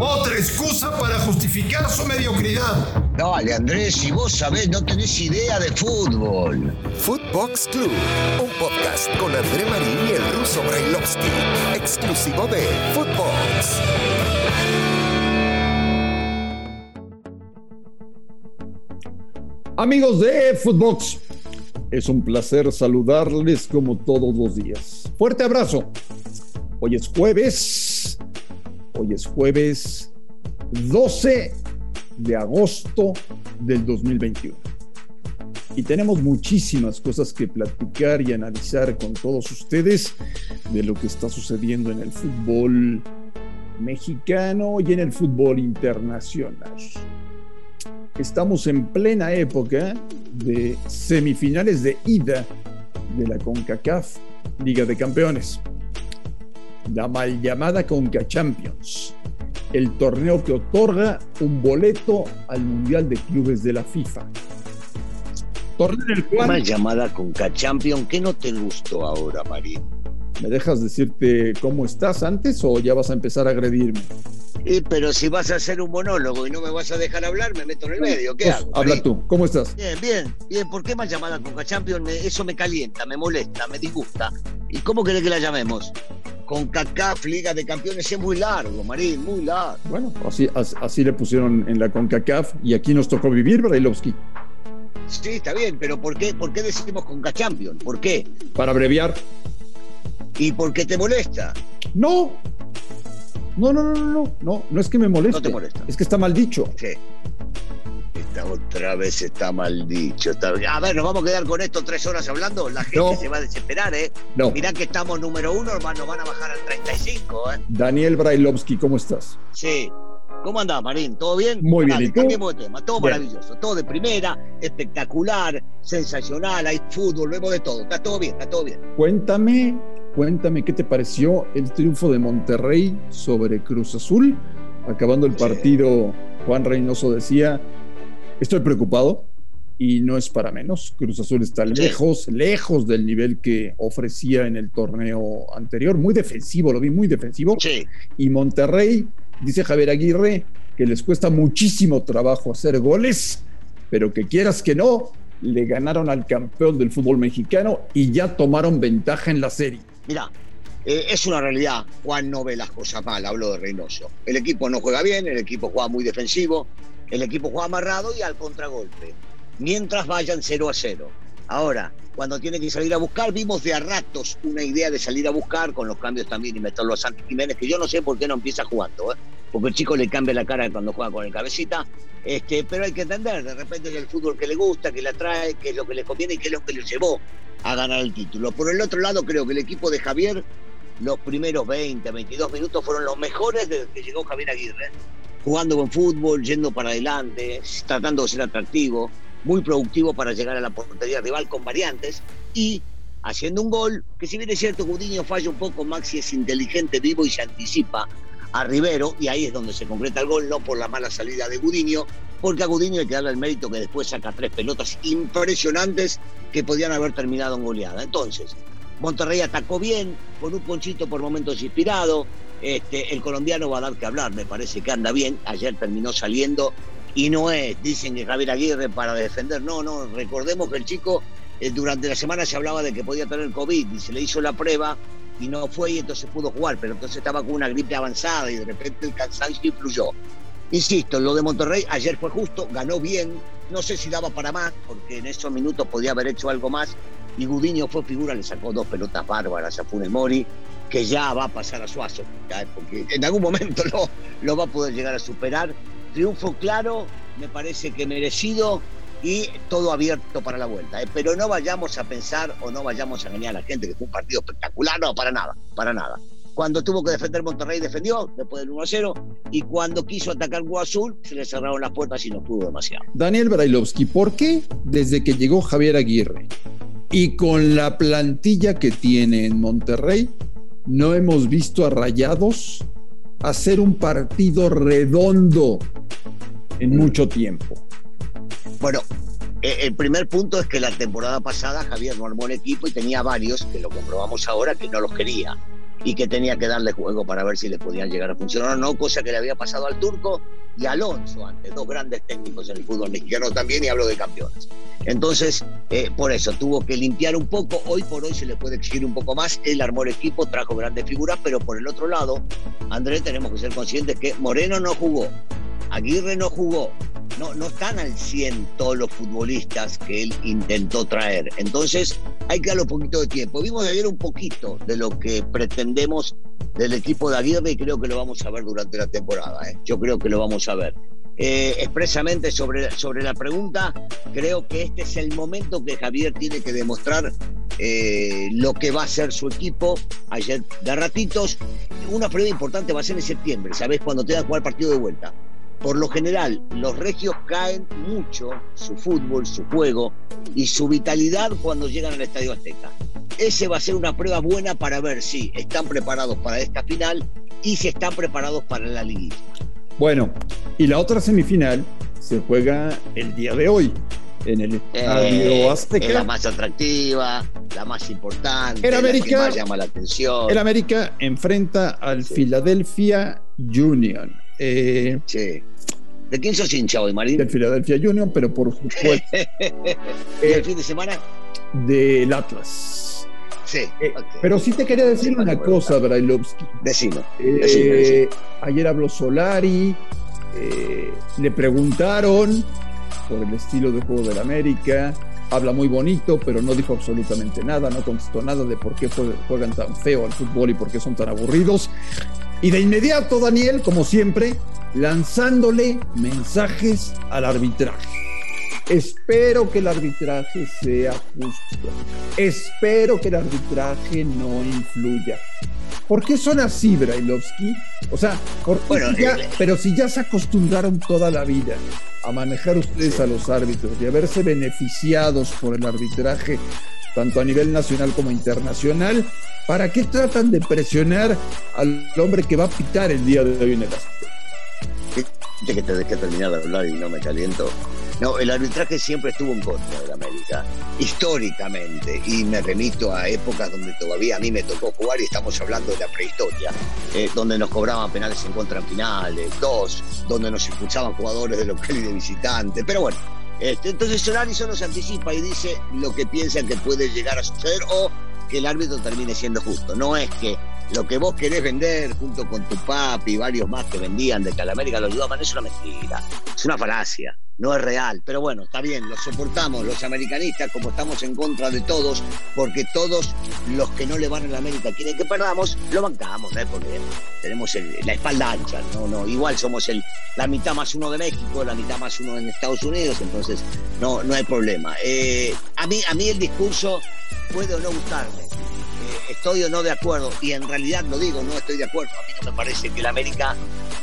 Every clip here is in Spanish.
Otra excusa para justificar su mediocridad. Dale, Andrés, si vos sabés, no tenés idea de fútbol. Footbox Club, un podcast con André Marín y el ruso Brailovsky, exclusivo de Footbox. Amigos de Footbox, es un placer saludarles como todos los días. Fuerte abrazo. Hoy es jueves. Hoy es jueves 12 de agosto del 2021. Y tenemos muchísimas cosas que platicar y analizar con todos ustedes de lo que está sucediendo en el fútbol mexicano y en el fútbol internacional. Estamos en plena época de semifinales de ida de la CONCACAF Liga de Campeones. La mal llamada CONCA Champions, el torneo que otorga un boleto al Mundial de Clubes de la FIFA. Torneo en el cual... Mal llamada CONCA Champions, ¿qué no te gustó ahora, Marín? ¿Me dejas decirte cómo estás antes o ya vas a empezar a agredirme? pero si vas a hacer un monólogo y no me vas a dejar hablar, me meto en el medio. ¿Qué hago? Habla tú, ¿cómo estás? Bien, bien, bien. ¿Por qué más llamada Conca Champions? eso me calienta, me molesta, me disgusta. ¿Y cómo querés que la llamemos? Con CACAF, Liga de Campeones, es muy largo, Marín, muy largo. Bueno, así, así, le pusieron en la CONCACAF y aquí nos tocó vivir, Brailovsky. Sí, está bien, pero ¿por qué, por qué decimos Conca Champions? ¿Por qué? Para abreviar. ¿Y por qué te molesta? No, no, no, no, no, no, no es que me moleste. No te molesta. Es que está mal dicho. Sí. Esta otra vez está mal dicho. A ver, nos vamos a quedar con esto tres horas hablando. La gente se va a desesperar, ¿eh? No. Mirá que estamos número uno, nos van a bajar al 35, ¿eh? Daniel Brailovsky, ¿cómo estás? Sí. ¿Cómo andás, Marín? ¿Todo bien? Muy bien. ¿y cambiemos de tema. Todo maravilloso. Todo de primera, espectacular, sensacional. Hay fútbol, vemos de todo. Está todo bien, está todo bien. Cuéntame Cuéntame qué te pareció el triunfo de Monterrey sobre Cruz Azul. Acabando el partido, Juan Reynoso decía, estoy preocupado y no es para menos. Cruz Azul está lejos, lejos del nivel que ofrecía en el torneo anterior. Muy defensivo, lo vi muy defensivo. Y Monterrey, dice Javier Aguirre, que les cuesta muchísimo trabajo hacer goles, pero que quieras que no, le ganaron al campeón del fútbol mexicano y ya tomaron ventaja en la serie. Mira, eh, es una realidad. Juan no ve las cosas mal, habló de Reynoso. El equipo no juega bien, el equipo juega muy defensivo, el equipo juega amarrado y al contragolpe. Mientras vayan 0 a 0. Ahora, cuando tiene que salir a buscar, vimos de a ratos una idea de salir a buscar con los cambios también y meterlo a Santi Jiménez, que yo no sé por qué no empieza jugando, ¿eh? porque el chico le cambia la cara cuando juega con el cabecita, este, pero hay que entender, de repente es el fútbol que le gusta, que le atrae, que es lo que le conviene y que es lo que le llevó a ganar el título. Por el otro lado, creo que el equipo de Javier, los primeros 20, 22 minutos fueron los mejores desde que llegó Javier Aguirre. Jugando con fútbol, yendo para adelante, tratando de ser atractivo, muy productivo para llegar a la portería rival con variantes y haciendo un gol que si bien es cierto Gudiño falla un poco, Maxi es inteligente, vivo y se anticipa a Rivero y ahí es donde se concreta el gol, no por la mala salida de Gudiño, porque a Gudiño hay que darle el mérito que después saca tres pelotas impresionantes que podían haber terminado en goleada. Entonces, Monterrey atacó bien, con un ponchito por momentos inspirado. Este, el colombiano va a dar que hablar, me parece que anda bien. Ayer terminó saliendo y no es, dicen que Javier Aguirre para defender. No, no, recordemos que el chico eh, durante la semana se hablaba de que podía tener COVID y se le hizo la prueba y no fue y entonces pudo jugar, pero entonces estaba con una gripe avanzada y de repente el cansancio influyó. Insisto, lo de Monterrey ayer fue justo, ganó bien, no sé si daba para más, porque en esos minutos podía haber hecho algo más, y Gudiño fue figura, le sacó dos pelotas bárbaras a Funes Mori, que ya va a pasar a Suazo, porque en algún momento lo, va a poder llegar a superar. Triunfo claro, me parece que merecido, y todo abierto para la vuelta. ¿eh? Pero no vayamos a pensar o no vayamos a engañar a la gente que fue un partido espectacular, no, para nada, para nada. Cuando tuvo que defender Monterrey, defendió después del 1-0. Y cuando quiso atacar Azul, se le cerraron las puertas y no pudo demasiado. Daniel Brailovsky, ¿por qué desde que llegó Javier Aguirre y con la plantilla que tiene en Monterrey, no hemos visto a Rayados hacer un partido redondo en mucho tiempo? Bueno, eh, el primer punto es que la temporada pasada Javier no armó el equipo y tenía varios, que lo comprobamos ahora, que no los quería. Y que tenía que darle juego para ver si le podían llegar a funcionar o no, cosa que le había pasado al turco y Alonso antes, dos grandes técnicos en el fútbol mexicano también, y hablo de campeones. Entonces, eh, por eso tuvo que limpiar un poco, hoy por hoy se le puede exigir un poco más, él armó el equipo, trajo grandes figuras, pero por el otro lado, Andrés, tenemos que ser conscientes que Moreno no jugó, Aguirre no jugó, no, no están al 100 todos los futbolistas que él intentó traer. Entonces hay que darle un poquito de tiempo. Vimos ayer un poquito de lo que pretendemos del equipo de Aguirre y creo que lo vamos a ver durante la temporada. ¿eh? Yo creo que lo vamos a ver. Eh, expresamente sobre, sobre la pregunta, creo que este es el momento que Javier tiene que demostrar eh, lo que va a ser su equipo. Ayer de ratitos, una prueba importante va a ser en septiembre, ¿sabes? Cuando te da jugar partido de vuelta. Por lo general, los regios caen mucho su fútbol, su juego y su vitalidad cuando llegan al Estadio Azteca. Ese va a ser una prueba buena para ver si están preparados para esta final y si están preparados para la liguilla. Bueno, y la otra semifinal se juega el día de hoy en el Estadio Eh, Azteca. es la más atractiva, la más importante, El la que América- más llama la atención. El América enfrenta al Sí. Philadelphia Union. Eh, Sí. ¿De quién sos hincha hoy, Marín? del Philadelphia Union, pero por supuesto ¿Y el eh, fin de semana? del Atlas. Sí. Eh. Pero sí te quería decir Sí, una bueno, cosa, Brailovsky. Decime. ayer habló Solari, eh, le preguntaron por el estilo de juego del América, habla muy bonito, pero no dijo absolutamente nada, no contestó nada de por qué jue- juegan tan feo al fútbol y por qué son tan aburridos. Y de inmediato, Daniel, como siempre, lanzándole mensajes al arbitraje. Espero que el arbitraje sea justo. Espero que el arbitraje no influya. ¿Por qué son así, Brailovsky? O sea, ¿por qué Bueno, si ya- eh, pero si ya se acostumbraron toda la vida a manejar ustedes a los árbitros y a verse beneficiados por el arbitraje, tanto a nivel nacional como internacional, ¿para qué tratan de presionar al hombre que va a pitar el día de hoy en el? Viste que te dejé terminar de hablar y no me caliento. No, el arbitraje siempre estuvo en contra de América, históricamente, y me remito a épocas donde todavía a mí me tocó jugar y estamos hablando de la prehistoria, eh, donde nos cobraban penales en contra en finales, dos, donde nos expulsaban jugadores de local y de visitante, pero bueno. Este, entonces Solari solo se anticipa y dice lo que piensa que puede llegar a suceder o que el árbitro termine siendo justo. No es que lo que vos querés vender junto con tu papi y varios más que vendían de que a la América lo ayudaban es una mentira, es una falacia, no es real. Pero bueno, está bien, lo soportamos los americanistas como estamos en contra de todos, porque todos los que no le van a la América quieren que perdamos, lo bancamos, ¿eh? porque tenemos el- la espalda ancha, no, no, igual somos el, la mitad más uno de México, la mitad más uno en Estados Unidos, entonces no, no hay problema. Eh, a, mí, a mí el discurso puede o no gustarme, eh, estoy o no de acuerdo, y en realidad lo digo, no estoy de acuerdo. A mí no me parece que el América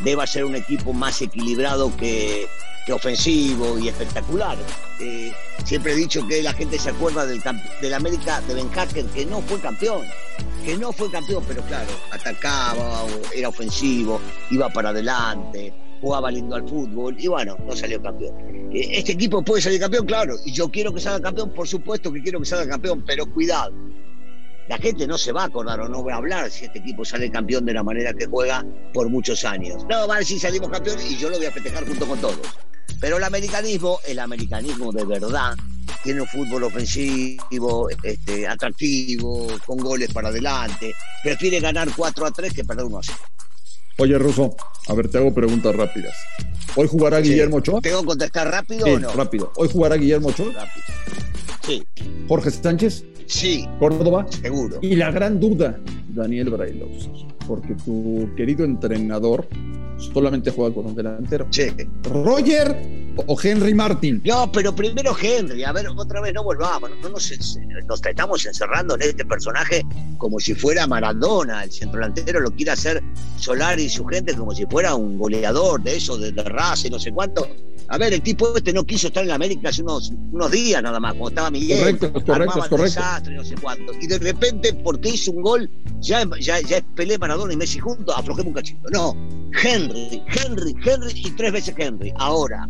deba ser un equipo más equilibrado que, que ofensivo y espectacular. Eh, siempre he dicho que la gente se acuerda del, del América de Ben Hacker, que no fue campeón, que no fue campeón, pero claro, atacaba, era ofensivo, iba para adelante, jugaba lindo al fútbol, y bueno, no salió campeón. Eh, Este equipo puede salir campeón, claro, y yo quiero que salga campeón, por supuesto que quiero que salga campeón, pero cuidado la gente no se va a acordar o no va a hablar si este equipo sale campeón de la manera que juega por muchos años. No, va a decir salimos campeón y yo lo voy a festejar junto con todos. Pero el americanismo, el americanismo de verdad, tiene un fútbol ofensivo, este, atractivo, con goles para adelante. Prefiere ganar 4 a 3 que perder 1 a 0. Oye, Russo, a ver, te hago preguntas rápidas. ¿Hoy jugará Guillermo Ochoa? ¿Tengo que contestar rápido Sí, o no? rápido. ¿Hoy jugará Guillermo Ochoa? Rápido. Sí, Jorge Sánchez, sí, Córdoba. seguro. Y la gran duda, Daniel Brailovsky, porque tu querido entrenador solamente juega con un delantero. Sí. ¿Roger o Henry Martin? No, pero primero Henry, a ver, otra vez no volvamos, no, no nos, nos estamos encerrando en este personaje como si fuera Maradona, el centrodelantero lo quiere hacer Solari y su gente como si fuera un goleador de eso, de, de raza y no sé cuánto. A ver, el tipo este no quiso estar en América hace unos, unos días nada más, cuando estaba Miguel. Correcto, correcto, armaban es correcto. desastre no sé cuánto. Y de repente, porque hizo un gol, ya, ya, ya Pelé, Maradona y Messi juntos, aflojemos un cachito. No, Henry, Henry, Henry y tres veces Henry. Ahora,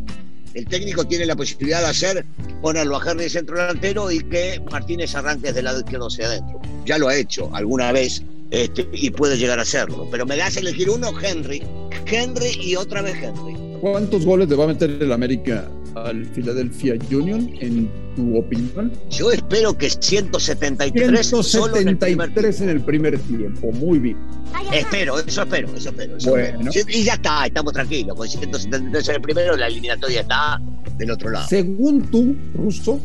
el técnico tiene la posibilidad de hacer ponerlo a Henry centro delantero y que Martínez arranque desde el lado izquierdo hacia adentro. Ya lo ha hecho alguna vez este, y puede llegar a hacerlo. Pero me das elegir uno, Henry. Henry y otra vez Henry. ¿Cuántos goles le va a meter el América al Philadelphia Union, en tu opinión? Yo espero que 173, 173 solo en el primer tiempo. en el primer tiempo. Muy bien. Espero, eso espero, eso espero. eso Bueno. espero. Y ya está, estamos tranquilos. Con 173 en el primero, la eliminatoria está del otro lado. Según tú, Russo,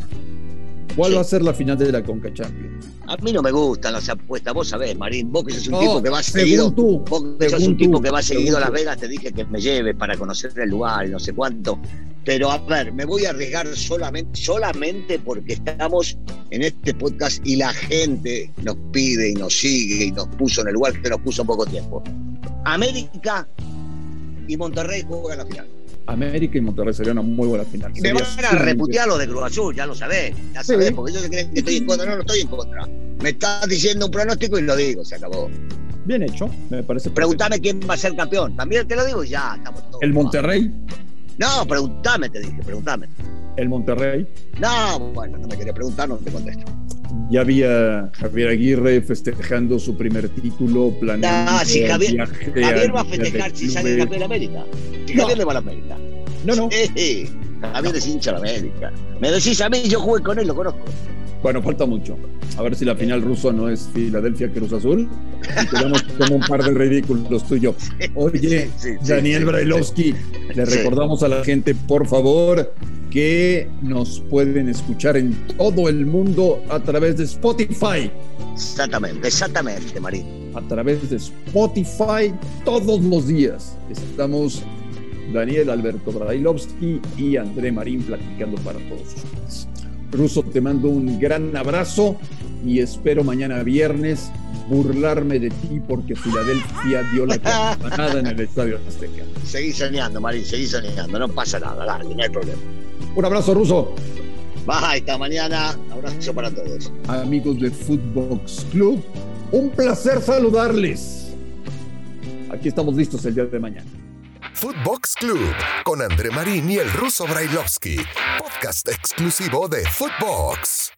¿cuál Sí. va a ser la final de la Conca Champions? A mí no me gustan las apuestas, vos sabés, Marín, vos que sos un No, tipo que va según seguido, tú, vos que sos un tipo que va seguido a Las. Vegas, te dije que me lleves para conocer el lugar y no sé cuánto. Pero a ver, me voy a arriesgar solamente, solamente porque estamos en este podcast y la gente nos pide y nos sigue y nos puso en el lugar que nos puso en poco tiempo. América y Monterrey juegan la final. América y Monterrey sería una muy buena final. Me van a reputear los de Cruz Azul, ya lo sabés, ya Sí. sabés, porque ellos se creen que estoy en contra. No, no estoy en contra. Me estás diciendo un pronóstico y lo digo, se acabó. Bien hecho, me parece. Pregúntame quién va a ser campeón. También te lo digo y ya, estamos todos. El Monterrey, No, pregúntame, te dije, pregúntame. el Monterrey. No, bueno, no me quería preguntar, no te contesto. Ya había Javier Aguirre festejando su primer título, planeando. Ah, si Javier- viaje Javier va a festejar si sale campeón de América. Si No. Javier le va a la América. No, no. Javier es hincha de la América. Me decís a mí, yo jugué con él, lo conozco. Bueno, falta mucho. A ver si la final ruso no es Filadelfia Cruz Azul. Y quedamos como un par de ridículos tú y yo. Oye, Sí, sí, Daniel Brailovsky, le recordamos a la gente, por favor, que nos pueden escuchar en todo el mundo a través de Spotify. Exactamente, exactamente, Marín. A través de Spotify todos los días. Estamos Daniel Alberto Brailovsky y André Marín platicando para todos ustedes. Ruso, te mando un gran abrazo y espero mañana viernes burlarme de ti porque Filadelfia dio la campanada en el Estadio Azteca. Seguí soñando, Marín, seguí soñando. No pasa nada, dale, no hay problema. Un abrazo, Ruso. Bye, hasta mañana. Abrazo para todos. Amigos de Footbox Club, un placer saludarles. Aquí estamos listos el día de mañana. Footbox Club con André Marín y el ruso Brailovsky, podcast exclusivo de Footbox.